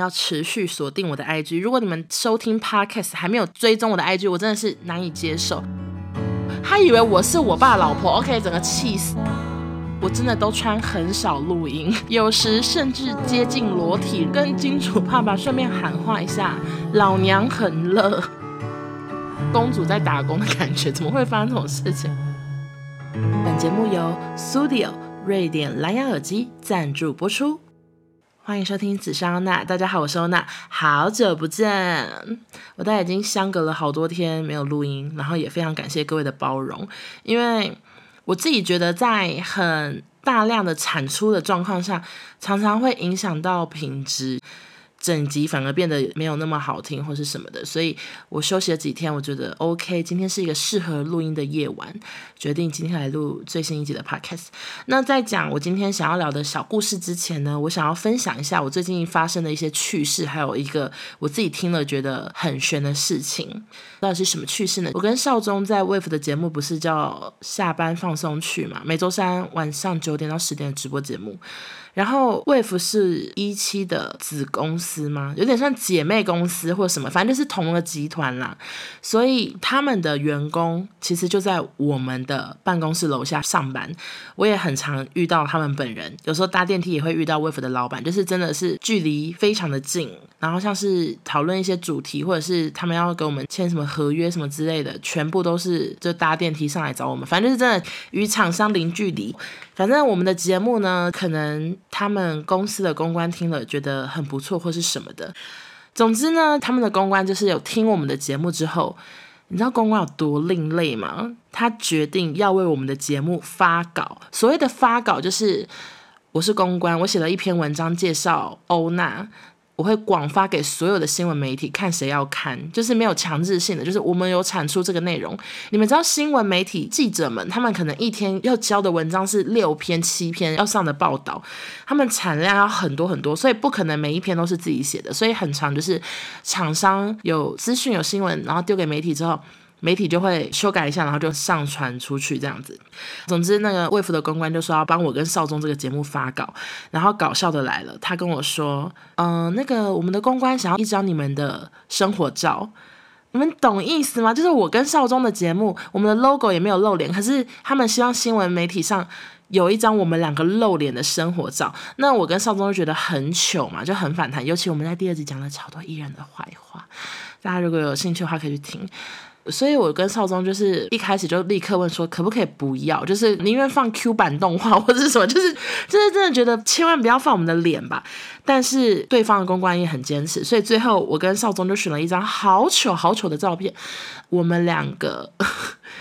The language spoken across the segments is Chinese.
要持续锁定我的 IG。如果你们收听 Podcast 还没有追踪我的 IG，我真的是难以接受。他以为我是我爸老婆，OK，整个气死。我真的都穿很少录音，有时甚至接近裸体，跟金主爸爸顺便喊话一下：老娘很热，公主在打工的感觉，怎么会发生这种事情？本节目由 Studio 瑞典蓝牙耳机赞助播出，欢迎收听紫砂欧娜。大家好，我是欧娜，好久不见，我大概已经相隔了好多天没有录音，然后也非常感谢各位的包容，因为。我自己觉得，在很大量的产出的状况下，常常会影响到品质。整集反而变得没有那么好听，或是什么的，所以我休息了几天，我觉得 OK，今天是一个适合录音的夜晚，决定今天来录最新一集的 Podcast。那在讲我今天想要聊的小故事之前呢，我想要分享一下我最近发生的一些趣事，还有一个我自己听了觉得很玄的事情。到底是什么趣事呢？我跟少宗在 Wave 的节目不是叫下班放松去嘛，每周三晚上九点到十点的直播节目。然后 Wave 是一期的子公司吗？有点像姐妹公司或什么，反正就是同个集团啦。所以他们的员工其实就在我们的办公室楼下上班。我也很常遇到他们本人，有时候搭电梯也会遇到 Wave 的老板，就是真的是距离非常的近。然后像是讨论一些主题，或者是他们要给我们签什么合约什么之类的，全部都是就搭电梯上来找我们。反正就是真的与厂商零距离。反正我们的节目呢，可能他们公司的公关听了觉得很不错，或是什么的。总之呢，他们的公关就是有听我们的节目之后，你知道公关有多另类吗？他决定要为我们的节目发稿。所谓的发稿，就是我是公关，我写了一篇文章介绍欧娜。我会广发给所有的新闻媒体，看谁要看，就是没有强制性的，就是我们有产出这个内容。你们知道新闻媒体记者们，他们可能一天要交的文章是六篇、七篇要上的报道，他们产量要很多很多，所以不可能每一篇都是自己写的，所以很长就是厂商有资讯、有新闻，然后丢给媒体之后。媒体就会修改一下，然后就上传出去这样子。总之，那个 Wave 的公关就说要帮我跟少宗这个节目发稿，然后搞笑的来了，他跟我说：“嗯、那个我们的公关想要一张你们的生活照，你们懂意思吗？就是我跟少宗的节目，我们的 logo 也没有露脸，可是他们希望新闻媒体上有一张我们两个露脸的生活照。那我跟少宗就觉得很糗嘛，就很反弹。尤其我们在第二集讲了超多艺人的坏话，大家如果有兴趣的话，可以去听。”所以，我跟少宗就是一开始就立刻问说，可不可以不要？就是宁愿放 Q 版动画或者什么，就是就是真的觉得千万不要放我们的脸吧。但是对方的公关也很坚持，所以最后我跟少宗就选了一张好丑好丑的照片，我们两个。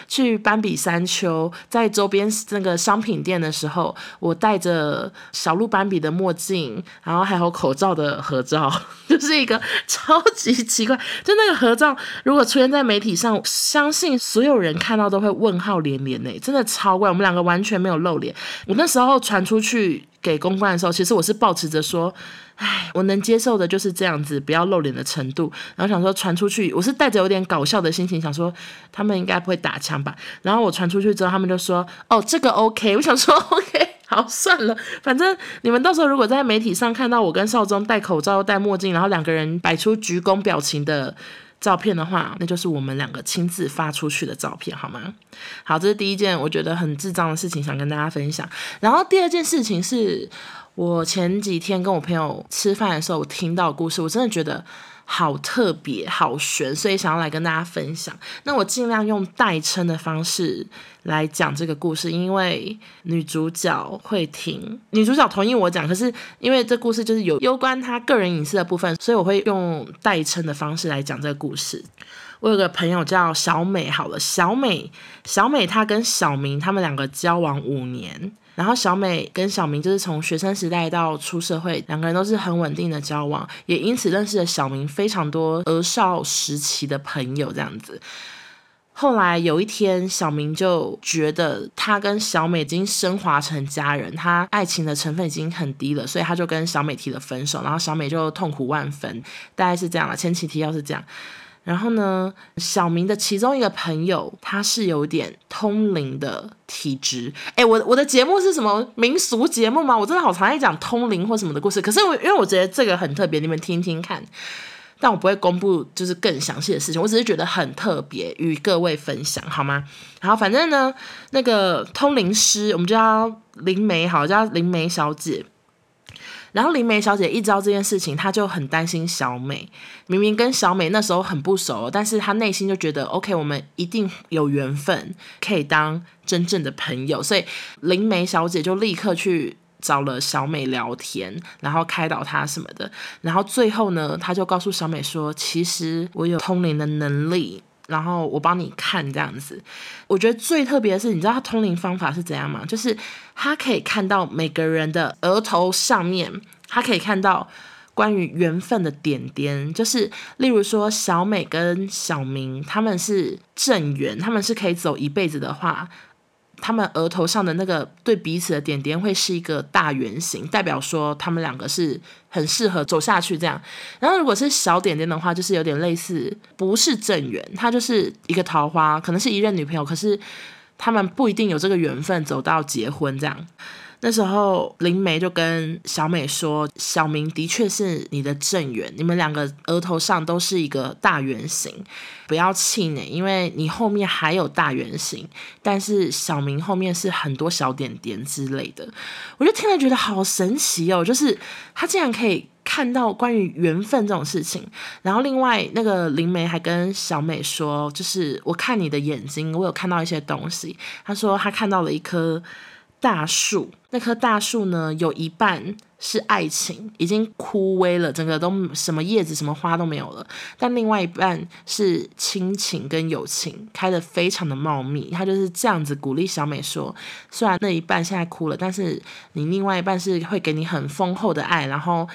去斑比山丘，在周边那个商品店的时候，我戴着小鹿斑比的墨镜，然后还有口罩的合照，就是一个超级奇怪。就那个合照，如果出现在媒体上，相信所有人看到都会问号连连呢，真的超怪。我们两个完全没有露脸。我那时候传出去给公关的时候，其实我是抱持着说。唉，我能接受的就是这样子，不要露脸的程度。然后想说传出去，我是带着有点搞笑的心情，想说他们应该不会打枪吧。然后我传出去之后，他们就说：“哦，这个 OK。”我想说：“OK，好，算了，反正你们到时候如果在媒体上看到我跟少宗戴口罩、戴墨镜，然后两个人摆出鞠躬表情的照片的话，那就是我们两个亲自发出去的照片，好吗？好，这是第一件我觉得很智障的事情，想跟大家分享。然后第二件事情是。我前几天跟我朋友吃饭的时候，我听到故事，我真的觉得好特别、好悬，所以想要来跟大家分享。那我尽量用代称的方式来讲这个故事，因为女主角会听，女主角同意我讲。可是因为这故事就是有攸关她个人隐私的部分，所以我会用代称的方式来讲这个故事。我有个朋友叫小美，好了，小美，小美她跟小明他们两个交往五年。然后小美跟小明就是从学生时代到出社会，两个人都是很稳定的交往，也因此认识了小明非常多儿少时期的朋友这样子。后来有一天，小明就觉得他跟小美已经升华成家人，他爱情的成分已经很低了，所以他就跟小美提了分手，然后小美就痛苦万分，大概是这样了。前情提要是这样。然后呢，小明的其中一个朋友，他是有点通灵的体质。哎，我我的节目是什么民俗节目吗？我真的好常爱讲通灵或什么的故事。可是我因为我觉得这个很特别，你们听听看。但我不会公布就是更详细的事情，我只是觉得很特别，与各位分享好吗？然后反正呢，那个通灵师，我们就叫灵媒，好，叫灵媒小姐。然后灵媒小姐一知道这件事情，她就很担心小美。明明跟小美那时候很不熟，但是她内心就觉得，OK，我们一定有缘分，可以当真正的朋友。所以灵媒小姐就立刻去找了小美聊天，然后开导她什么的。然后最后呢，她就告诉小美说：“其实我有通灵的能力。”然后我帮你看这样子，我觉得最特别的是，你知道他通灵方法是怎样吗？就是他可以看到每个人的额头上面，他可以看到关于缘分的点点，就是例如说小美跟小明他们是正缘，他们是可以走一辈子的话。他们额头上的那个对彼此的点点会是一个大圆形，代表说他们两个是很适合走下去这样。然后如果是小点点的话，就是有点类似不是正缘，他就是一个桃花，可能是一任女朋友，可是他们不一定有这个缘分走到结婚这样。那时候灵媒就跟小美说：“小明的确是你的正缘，你们两个额头上都是一个大圆形，不要气馁，因为你后面还有大圆形，但是小明后面是很多小点点之类的。”我就听了觉得好神奇哦，就是他竟然可以看到关于缘分这种事情。然后另外那个灵媒还跟小美说：“就是我看你的眼睛，我有看到一些东西。”他说他看到了一颗。大树，那棵大树呢，有一半是爱情，已经枯萎了，整个都什么叶子、什么花都没有了。但另外一半是亲情跟友情，开得非常的茂密。他就是这样子鼓励小美说：虽然那一半现在枯了，但是你另外一半是会给你很丰厚的爱，然后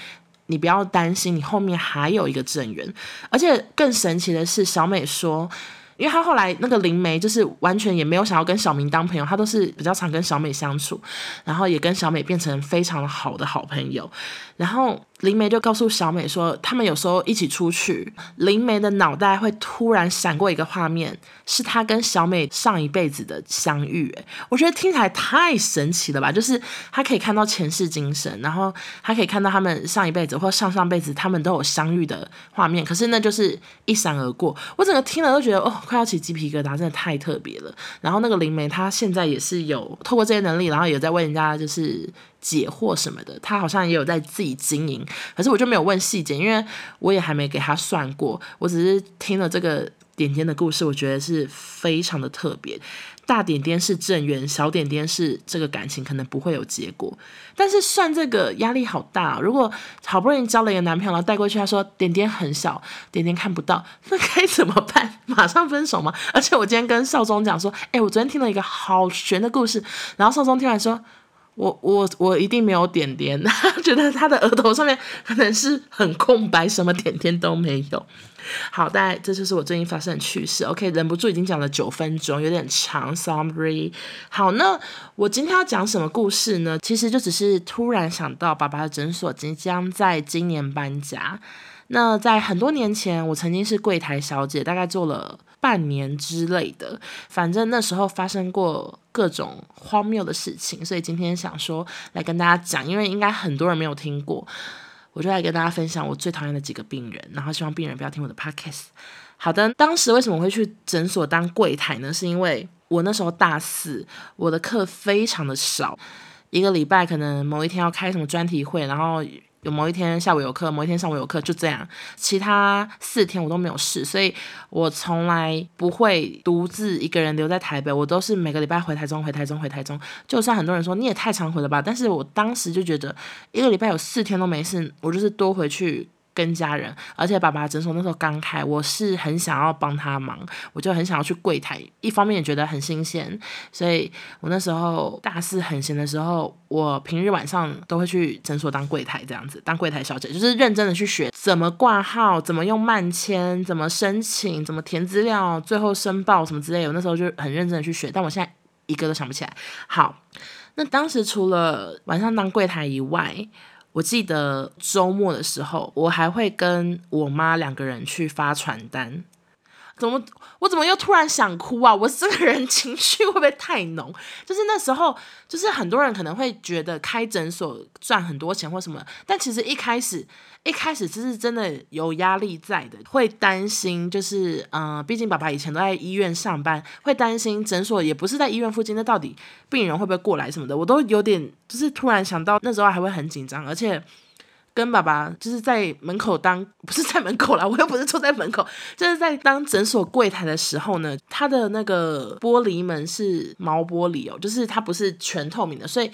你不要担心，你后面还有一个正缘。而且更神奇的是，小美说。因为他后来那个灵媒就是完全也没有想要跟小明当朋友，他都是比较常跟小美相处，然后也跟小美变成非常好的好朋友，然后。灵媒就告诉小美说，他们有时候一起出去，灵媒的脑袋会突然闪过一个画面，是他跟小美上一辈子的相遇。诶，我觉得听起来太神奇了吧！就是他可以看到前世今生，然后他可以看到他们上一辈子或上上辈子他们都有相遇的画面，可是那就是一闪而过。我整个听了都觉得哦，快要起鸡皮疙瘩，真的太特别了。然后那个灵媒他现在也是有透过这些能力，然后也在为人家就是。解惑什么的，他好像也有在自己经营，可是我就没有问细节，因为我也还没给他算过，我只是听了这个点点的故事，我觉得是非常的特别。大点点是正缘，小点点是这个感情可能不会有结果，但是算这个压力好大。如果好不容易交了一个男朋友，然后带过去，他说点点很小，点点看不到，那该怎么办？马上分手吗？而且我今天跟少宗讲说，哎，我昨天听了一个好悬的故事，然后少宗听完说。我我我一定没有点点，他 觉得他的额头上面可能是很空白，什么点点都没有。好，大概这就是我最近发生的趣事。OK，忍不住已经讲了九分钟，有点长，sorry。好，那我今天要讲什么故事呢？其实就只是突然想到，爸爸的诊所即将在今年搬家。那在很多年前，我曾经是柜台小姐，大概做了半年之类的。反正那时候发生过各种荒谬的事情，所以今天想说来跟大家讲，因为应该很多人没有听过，我就来跟大家分享我最讨厌的几个病人，然后希望病人不要听我的 podcast。好的，当时为什么会去诊所当柜台呢？是因为我那时候大四，我的课非常的少，一个礼拜可能某一天要开什么专题会，然后。有某一天下午有课，某一天上午有课，就这样。其他四天我都没有事，所以我从来不会独自一个人留在台北。我都是每个礼拜回台中，回台中，回台中。就算很多人说你也太常回了吧，但是我当时就觉得一个礼拜有四天都没事，我就是多回去。跟家人，而且爸爸诊所那时候刚开，我是很想要帮他忙，我就很想要去柜台，一方面也觉得很新鲜，所以我那时候大四很闲的时候，我平日晚上都会去诊所当柜台，这样子当柜台小姐，就是认真的去学怎么挂号，怎么用慢签，怎么申请，怎么填资料，最后申报什么之类的，我那时候就很认真的去学，但我现在一个都想不起来。好，那当时除了晚上当柜台以外，我记得周末的时候，我还会跟我妈两个人去发传单。怎么我怎么又突然想哭啊？我这个人情绪会不会太浓？就是那时候，就是很多人可能会觉得开诊所赚很多钱或什么，但其实一开始一开始其实真的有压力在的，会担心，就是嗯、毕竟爸爸以前都在医院上班，会担心诊所也不是在医院附近，那到底病人会不会过来什么的，我都有点就是突然想到那时候还会很紧张，而且。跟爸爸就是在门口当，不是在门口啦，我又不是坐在门口，就是在当诊所柜台的时候呢，他的那个玻璃门是毛玻璃哦，就是它不是全透明的，所以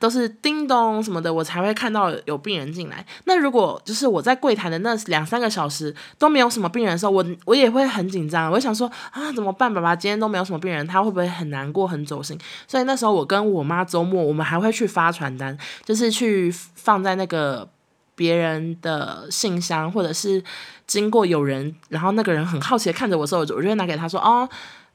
都是叮咚什么的，我才会看到有病人进来。那如果就是我在柜台的那两三个小时都没有什么病人的时候，我我也会很紧张，我想说啊怎么办？爸爸今天都没有什么病人，他会不会很难过、很走心？所以那时候我跟我妈周末我们还会去发传单，就是去放在那个。别人的信箱，或者是经过有人，然后那个人很好奇的看着我时候，我就会拿给他说：“哦，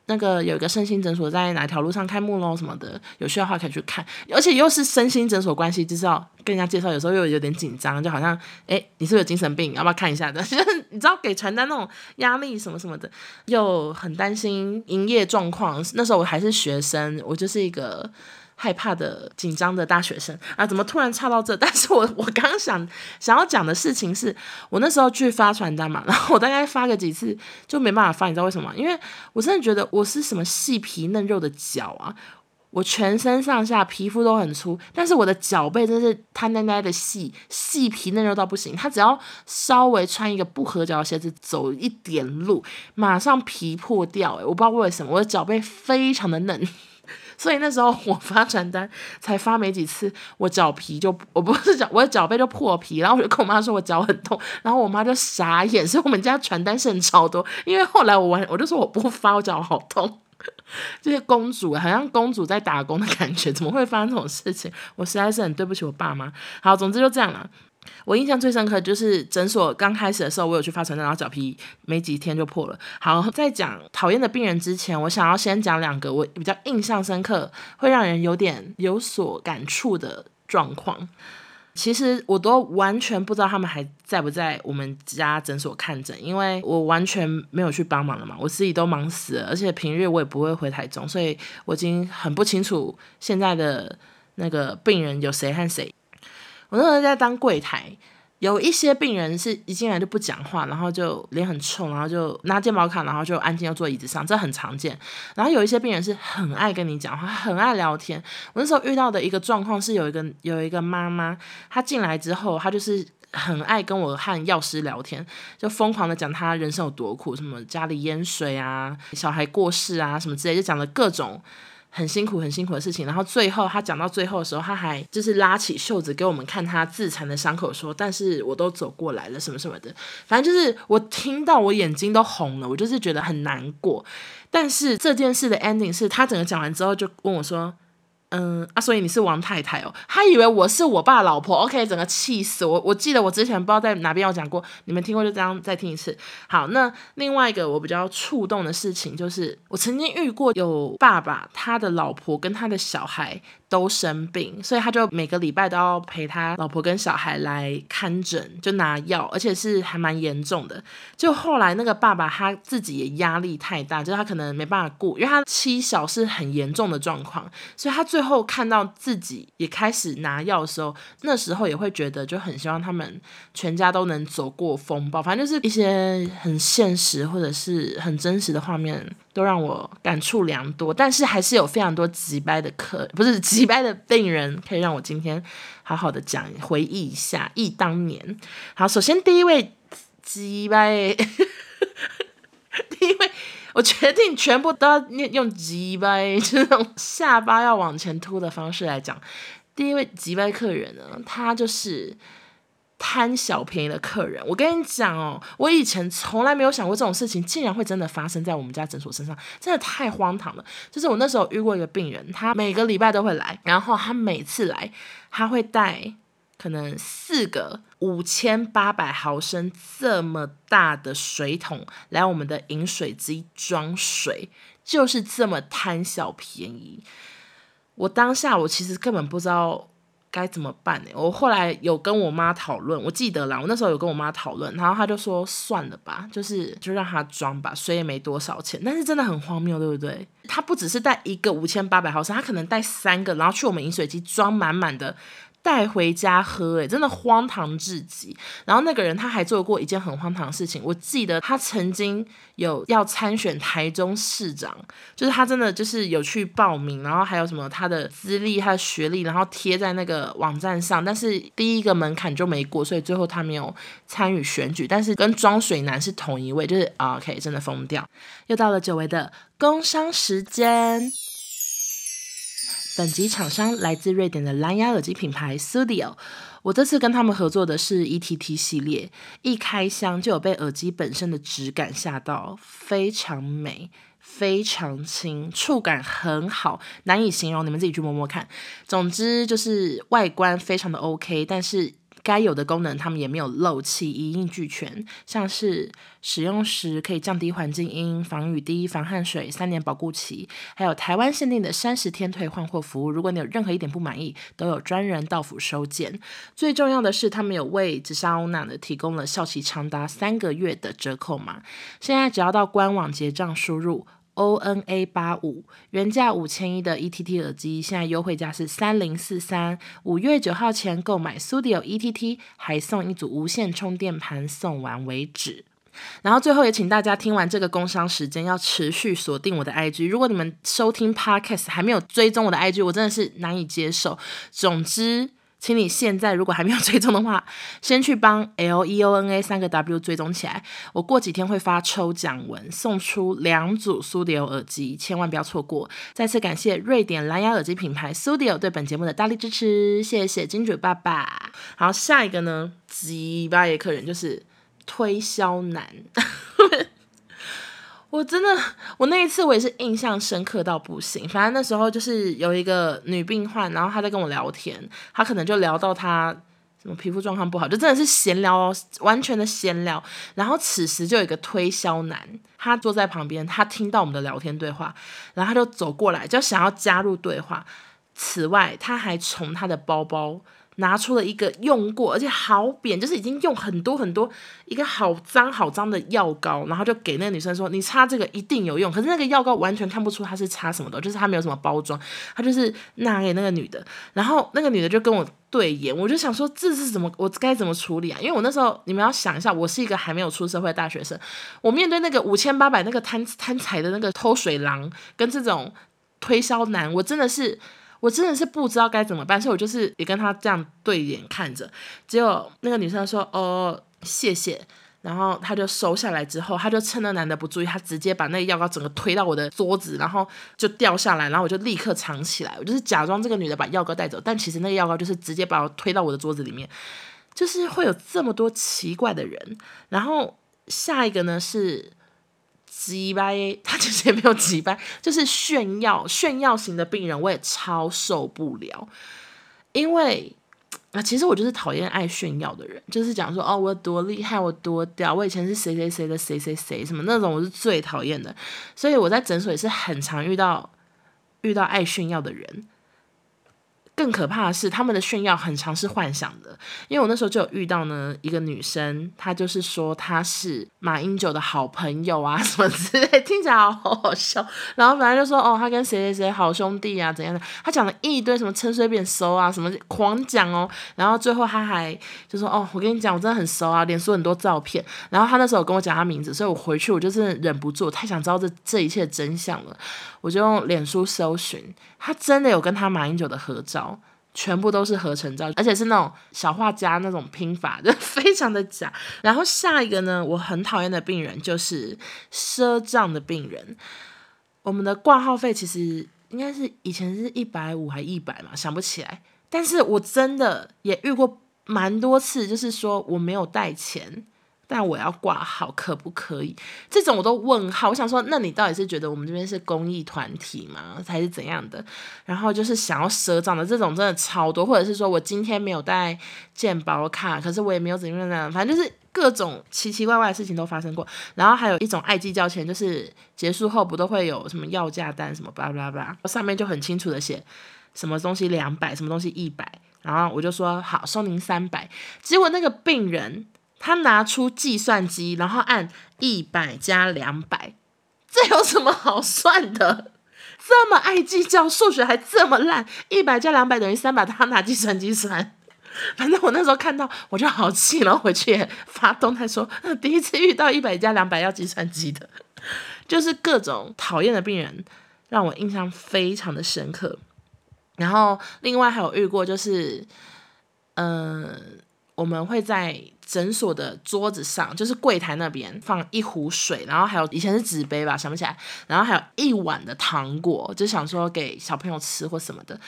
那个有一个身心诊所在哪条路上开幕喽，什么的，有需要的话可以去看。”而且又是身心诊所关系，就是要跟人家介绍，有时候又有点紧张，就好像哎，你是不是有精神病？要不要看一下的？就是你知道给传单那种压力什么什么的，又很担心营业状况。那时候我还是学生，我就是一个。害怕的、紧张的大学生啊，怎么突然插到这？但是我我刚刚想想要讲的事情是，我那时候去发传单嘛，然后我大概发个几次就没办法发，你知道为什么？因为我真的觉得我是什么细皮嫩肉的脚啊，我全身上下皮肤都很粗，但是我的脚背真是瘫呆呆的细，细皮嫩肉到不行。他只要稍微穿一个不合脚的鞋子走一点路，马上皮破掉。诶，我不知道为什么我的脚背非常的嫩。所以那时候我发传单才发没几次，我脚皮就我不是脚，我的脚背就破皮，然后我就跟我妈说我脚很痛，然后我妈就傻眼。所以我们家传单剩超多，因为后来我完我就说我不发，我脚好痛。这 些公主好像公主在打工的感觉，怎么会发生这种事情？我实在是很对不起我爸妈。好，总之就这样了。我印象最深刻就是诊所刚开始的时候，我有去发传单，然后脚皮没几天就破了。好，在讲讨厌的病人之前，我想要先讲两个我比较印象深刻、会让人有点有所感触的状况。其实我都完全不知道他们还在不在我们家诊所看诊，因为我完全没有去帮忙了嘛，我自己都忙死了，而且平日我也不会回台中，所以我已经很不清楚现在的那个病人有谁和谁。我那时候在当柜台，有一些病人是一进来就不讲话，然后就脸很臭，然后就拿健保卡，然后就安静要坐椅子上，这很常见。然后有一些病人是很爱跟你讲话，很爱聊天。我那时候遇到的一个状况是，有一个有一个妈妈，她进来之后，她就是很爱跟我和药师聊天，就疯狂的讲她人生有多苦，什么家里淹水啊，小孩过世啊，什么之类，就讲了各种。很辛苦，很辛苦的事情。然后最后他讲到最后的时候，他还就是拉起袖子给我们看他自残的伤口，说：“但是我都走过来了，什么什么的。”反正就是我听到我眼睛都红了，我就是觉得很难过。但是这件事的 ending 是他整个讲完之后就问我说。嗯啊，所以你是王太太哦？他以为我是我爸老婆，OK，整个气死我。我记得我之前不知道在哪边有讲过，你们听过就这样再听一次。好，那另外一个我比较触动的事情就是，我曾经遇过有爸爸，他的老婆跟他的小孩。都生病，所以他就每个礼拜都要陪他老婆跟小孩来看诊，就拿药，而且是还蛮严重的。就后来那个爸爸他自己也压力太大，就是他可能没办法顾，因为他妻小是很严重的状况，所以他最后看到自己也开始拿药的时候，那时候也会觉得就很希望他们全家都能走过风暴。反正就是一些很现实或者是很真实的画面。都让我感触良多，但是还是有非常多急掰的客，不是急掰的病人，可以让我今天好好的讲，回忆一下忆当年。好，首先第一位急掰，第一位，我决定全部都要用急掰，就是那种下巴要往前凸的方式来讲。第一位急掰客人呢，他就是。贪小便宜的客人，我跟你讲哦，我以前从来没有想过这种事情竟然会真的发生在我们家诊所身上，真的太荒唐了。就是我那时候遇过一个病人，他每个礼拜都会来，然后他每次来，他会带可能四个五千八百毫升这么大的水桶来我们的饮水机装水，就是这么贪小便宜。我当下我其实根本不知道。该怎么办呢？我后来有跟我妈讨论，我记得啦，我那时候有跟我妈讨论，然后她就说算了吧，就是就让她装吧，水也没多少钱，但是真的很荒谬，对不对？她不只是带一个五千八百毫升，她可能带三个，然后去我们饮水机装满满的。带回家喝，诶，真的荒唐至极。然后那个人他还做过一件很荒唐的事情，我记得他曾经有要参选台中市长，就是他真的就是有去报名，然后还有什么他的资历、他的学历，然后贴在那个网站上，但是第一个门槛就没过，所以最后他没有参与选举。但是跟装水男是同一位，就是 OK，真的疯掉。又到了久违的工商时间。本集厂商来自瑞典的蓝牙耳机品牌 Studio，我这次跟他们合作的是 ETT 系列，一开箱就有被耳机本身的质感吓到，非常美，非常轻，触感很好，难以形容，你们自己去摸摸看。总之就是外观非常的 OK，但是。该有的功能，他们也没有漏气，一应俱全。像是使用时可以降低环境音、防雨滴、防汗水、三年保固期，还有台湾限定的三十天退换货服务。如果你有任何一点不满意，都有专人到府收件。最重要的是，他们有为紫砂欧娜的提供了效期长达三个月的折扣码。现在只要到官网结账，输入。O N A 八五原价五千一的 E T T 耳机，现在优惠价是三零四三。五月九号前购买 Studio E T T，还送一组无线充电盘，送完为止。然后最后也请大家听完这个工商时间，要持续锁定我的 I G。如果你们收听 Podcast 还没有追踪我的 I G，我真的是难以接受。总之。请你现在如果还没有追踪的话，先去帮 L E O N A 三个 W 追踪起来。我过几天会发抽奖文，送出两组 Sudio 耳机，千万不要错过。再次感谢瑞典蓝牙耳机品牌 Sudio 对本节目的大力支持，谢谢金主爸爸。好，下一个呢，几巴耶客人就是推销男。我真的，我那一次我也是印象深刻到不行。反正那时候就是有一个女病患，然后她在跟我聊天，她可能就聊到她什么皮肤状况不好，就真的是闲聊哦，完全的闲聊。然后此时就有一个推销男，他坐在旁边，他听到我们的聊天对话，然后他就走过来，就想要加入对话。此外，他还从他的包包。拿出了一个用过，而且好扁，就是已经用很多很多，一个好脏好脏的药膏，然后就给那个女生说：“你擦这个一定有用。”可是那个药膏完全看不出它是擦什么的，就是它没有什么包装，它就是拿给那个女的。然后那个女的就跟我对眼，我就想说这是怎么，我该怎么处理啊？因为我那时候你们要想一下，我是一个还没有出社会的大学生，我面对那个五千八百那个贪贪财的那个偷水郎跟这种推销男，我真的是。我真的是不知道该怎么办，所以我就是也跟他这样对眼看着，结果那个女生说：“哦，谢谢。”然后他就收下来之后，他就趁那男的不注意，他直接把那个药膏整个推到我的桌子，然后就掉下来，然后我就立刻藏起来，我就是假装这个女的把药膏带走，但其实那个药膏就是直接把我推到我的桌子里面，就是会有这么多奇怪的人。然后下一个呢是。鸡掰，他其实也没有鸡掰，就是炫耀炫耀型的病人，我也超受不了。因为啊，其实我就是讨厌爱炫耀的人，就是讲说哦，我多厉害，我多屌，我以前是谁谁谁的谁谁谁什么那种，我是最讨厌的。所以我在诊所也是很常遇到遇到爱炫耀的人。更可怕的是，他们的炫耀很常是幻想的。因为我那时候就有遇到呢，一个女生，她就是说她是马英九的好朋友啊，什么之类，听起来好好笑。然后本来就说哦，她跟谁谁谁好兄弟啊，怎样的？她讲了一堆什么陈水扁熟啊，什么狂讲哦。然后最后她还就说哦，我跟你讲，我真的很熟啊，脸书很多照片。然后她那时候跟我讲她名字，所以我回去我就是忍不住，太想知道这这一切真相了。我就用脸书搜寻，他真的有跟他马英九的合照，全部都是合成照，而且是那种小画家那种拼法，就 非常的假。然后下一个呢，我很讨厌的病人就是赊账的病人。我们的挂号费其实应该是以前是一百五还一百嘛，想不起来。但是我真的也遇过蛮多次，就是说我没有带钱。但我要挂号可不可以？这种我都问号。我想说，那你到底是觉得我们这边是公益团体吗？还是怎样的？然后就是想要赊账的这种真的超多，或者是说我今天没有带健保卡，可是我也没有怎么样，反正就是各种奇奇怪怪的事情都发生过。然后还有一种爱计较钱，就是结束后不都会有什么要价单什么巴拉巴拉，上面就很清楚的写什么东西两百，什么东西一百。然后我就说好，收您三百。结果那个病人他拿出计算机，然后按一百加两百，这有什么好算的？这么爱计较，数学还这么烂，一百加两百等于三百，他拿计算机算。反正我那时候看到我就好气，然后回去也发动态说，第一次遇到一百加两百要计算机的，就是各种讨厌的病人，让我印象非常的深刻。然后另外还有遇过，就是嗯、我们会在诊所的桌子上，就是柜台那边放一壶水，然后还有以前是纸杯吧，想不起来，然后还有一碗的糖果，就想说给小朋友吃或什么的。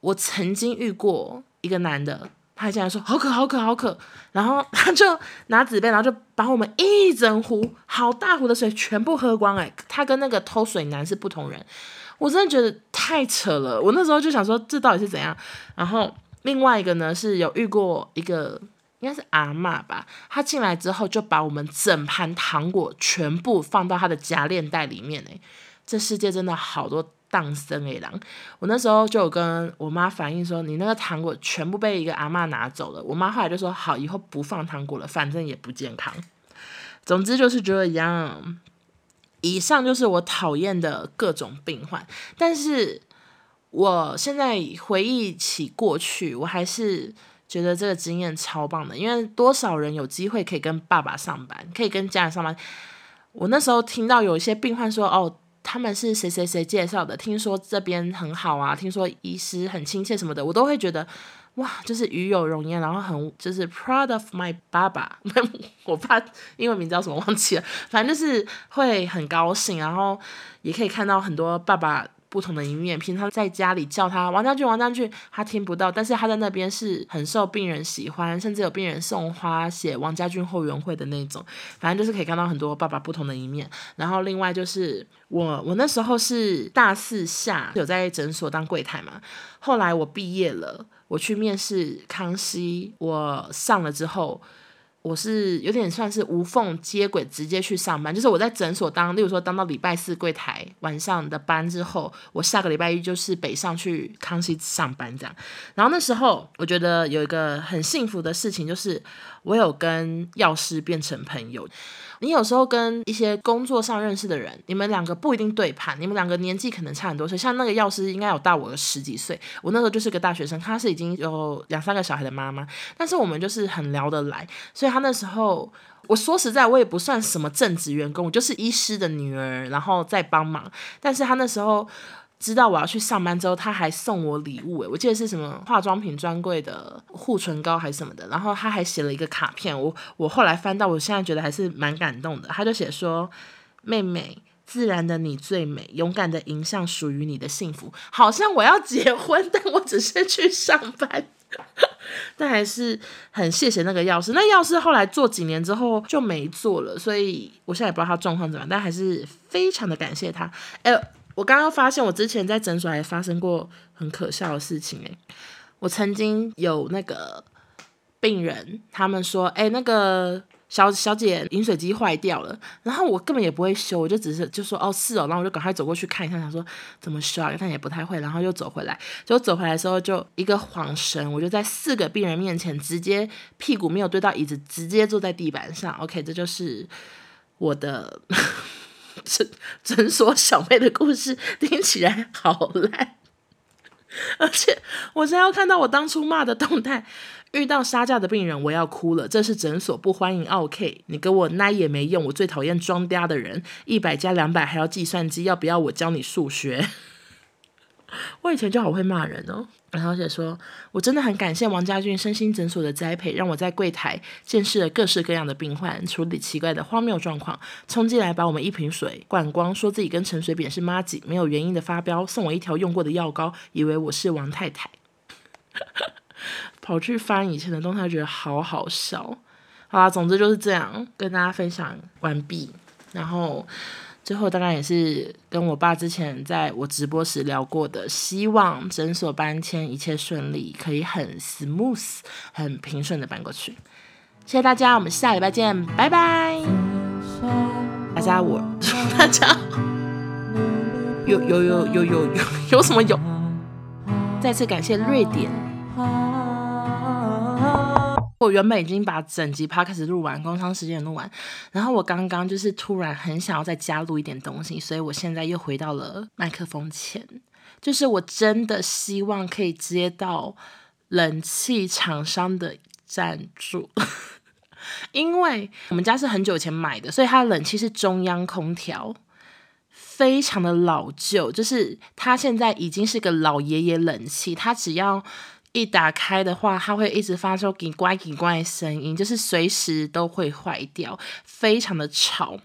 我曾经遇过。一个男的，他竟然说好渴好渴好渴，然后他就拿纸杯，然后就把我们一整壶好大壶的水全部喝光。哎，他跟那个偷水男是不同人，我真的觉得太扯了。我那时候就想说，这到底是怎样？然后另外一个呢，是有遇过一个应该是阿嬷吧，她进来之后就把我们整盘糖果全部放到她的夹链袋里面。哎，这世界真的好多。荡生诶狼，我那时候就有跟我妈反映说，你那个糖果全部被一个阿嬷拿走了。我妈后来就说，好，以后不放糖果了，反正也不健康。总之就是这样。以上就是我讨厌的各种病患，但是我现在回忆起过去，我还是觉得这个经验超棒的，因为多少人有机会可以跟爸爸上班，可以跟家人上班。我那时候听到有一些病患说，哦。他们是谁谁谁介绍的？听说这边很好啊，听说医师很亲切什么的，我都会觉得哇，就是与有荣焉，然后很就是 proud of my 爸爸，我爸英文名叫什么忘记了，反正就是会很高兴，然后也可以看到很多爸爸。不同的一面，平常在家里叫他王家俊，王家俊，他听不到，但是他在那边是很受病人喜欢，甚至有病人送花写王家俊后援会的那种，反正就是可以看到很多爸爸不同的一面。然后另外就是我，我那时候是大四下有在诊所当柜台嘛，后来我毕业了，我去面试康熙，我上了之后。我是有点算是无缝接轨，直接去上班。就是我在诊所当，例如说当到礼拜四柜台晚上的班之后，我下个礼拜一就是北上去康熙上班这样。然后那时候我觉得有一个很幸福的事情，就是我有跟药师变成朋友。你有时候跟一些工作上认识的人，你们两个不一定对盘，你们两个年纪可能差很多岁。像那个药师应该有大我十几岁，我那时候就是个大学生，他是已经有两三个小孩的妈妈，但是我们就是很聊得来，所以他那时候，我说实在，我也不算什么正职员工，我就是医师的女儿，然后再帮忙，但是他那时候。知道我要去上班之后，他还送我礼物诶，我记得是什么化妆品专柜的护唇膏还是什么的，然后他还写了一个卡片，我我后来翻到，我现在觉得还是蛮感动的。他就写说：“妹妹，自然的你最美，勇敢的迎向属于你的幸福。”好像我要结婚，但我只是去上班，但还是很谢谢那个药师。那药师后来做几年之后就没做了，所以我现在也不知道他状况怎么样，但还是非常的感谢他。哎。我刚刚发现，我之前在诊所还发生过很可笑的事情诶，我曾经有那个病人，他们说，哎，那个小小姐饮水机坏掉了，然后我根本也不会修，我就只是就说，哦，是哦，然后我就赶快走过去看一下，想说怎么修啊，但也不太会，然后又走回来，结果走回来的时候就一个晃神，我就在四个病人面前直接屁股没有对到椅子，直接坐在地板上。OK，这就是我的。诊 诊所小妹的故事听起来好烂，而且我现在要看到我当初骂的动态，遇到杀价的病人我要哭了。这是诊所不欢迎奥 k，你跟我奶也没用。我最讨厌装嗲的人，一百加两百还要计算机，要不要我教你数学？我以前就好会骂人哦。然后写说，我真的很感谢王家俊身心诊所的栽培，让我在柜台见识了各式各样的病患，处理奇怪的荒谬状况，冲进来把我们一瓶水灌光，说自己跟陈水扁是妈吉，没有原因的发飙，送我一条用过的药膏，以为我是王太太，跑去翻以前的动态，觉得好好笑。好啦，总之就是这样，跟大家分享完毕，然后。最后当然也是跟我爸之前在我直播时聊过的，希望诊所搬迁一切顺利，可以很 smooth、很平顺的搬过去。谢谢大家，我们下礼拜见，拜拜。大家我大家 有有有有有有有什么有？再次感谢瑞典。我原本已经把整集 podcast 录完，工商时间录完，然后我刚刚就是突然很想要再加入一点东西，所以我现在又回到了麦克风前。就是我真的希望可以接到冷气厂商的赞助，因为我们家是很久前买的，所以它的冷气是中央空调，非常的老旧，就是它现在已经是个老爷爷冷气，它只要。一打开的话，它会一直发出“叽呱叽呱”的声音，就是随时都会坏掉，非常的吵。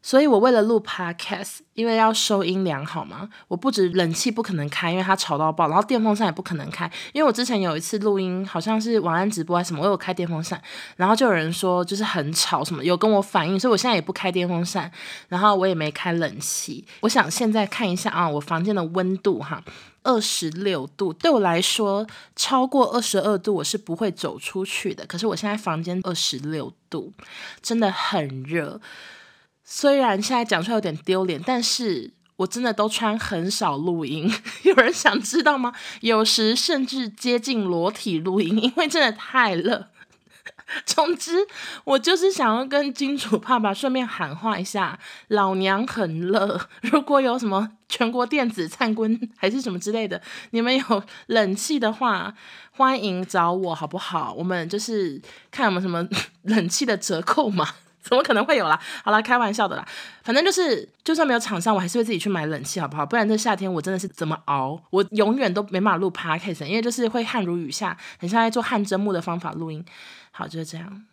所以我为了录 podcast，因为要收音良好嘛，我不止冷气不可能开，因为它吵到爆，然后电风扇也不可能开，因为我之前有一次录音，好像是晚安直播还是什么，我有开电风扇，然后就有人说就是很吵什么，有跟我反映，所以我现在也不开电风扇，然后我也没开冷气。我想现在看一下啊，我房间的温度哈。二十六度，对我来说，超过二十二度我是不会走出去的。可是我现在房间二十六度，真的很热。虽然现在讲出来有点丢脸，但是我真的都穿很少录音。有人想知道吗？有时甚至接近裸体录音，因为真的太热。总之，我就是想要跟金主爸爸顺便喊话一下，老娘很热。如果有什么全国电子参观还是什么之类的，你们有冷气的话，欢迎找我好不好？我们就是看有没有什么 冷气的折扣嘛？怎么可能会有啦？好啦，开玩笑的啦。反正就是，就算没有厂商，我还是会自己去买冷气，好不好？不然这夏天我真的是怎么熬？我永远都没办法录 podcast，因为就是会汗如雨下，很像在做汗蒸木的方法录音。好，就是这样。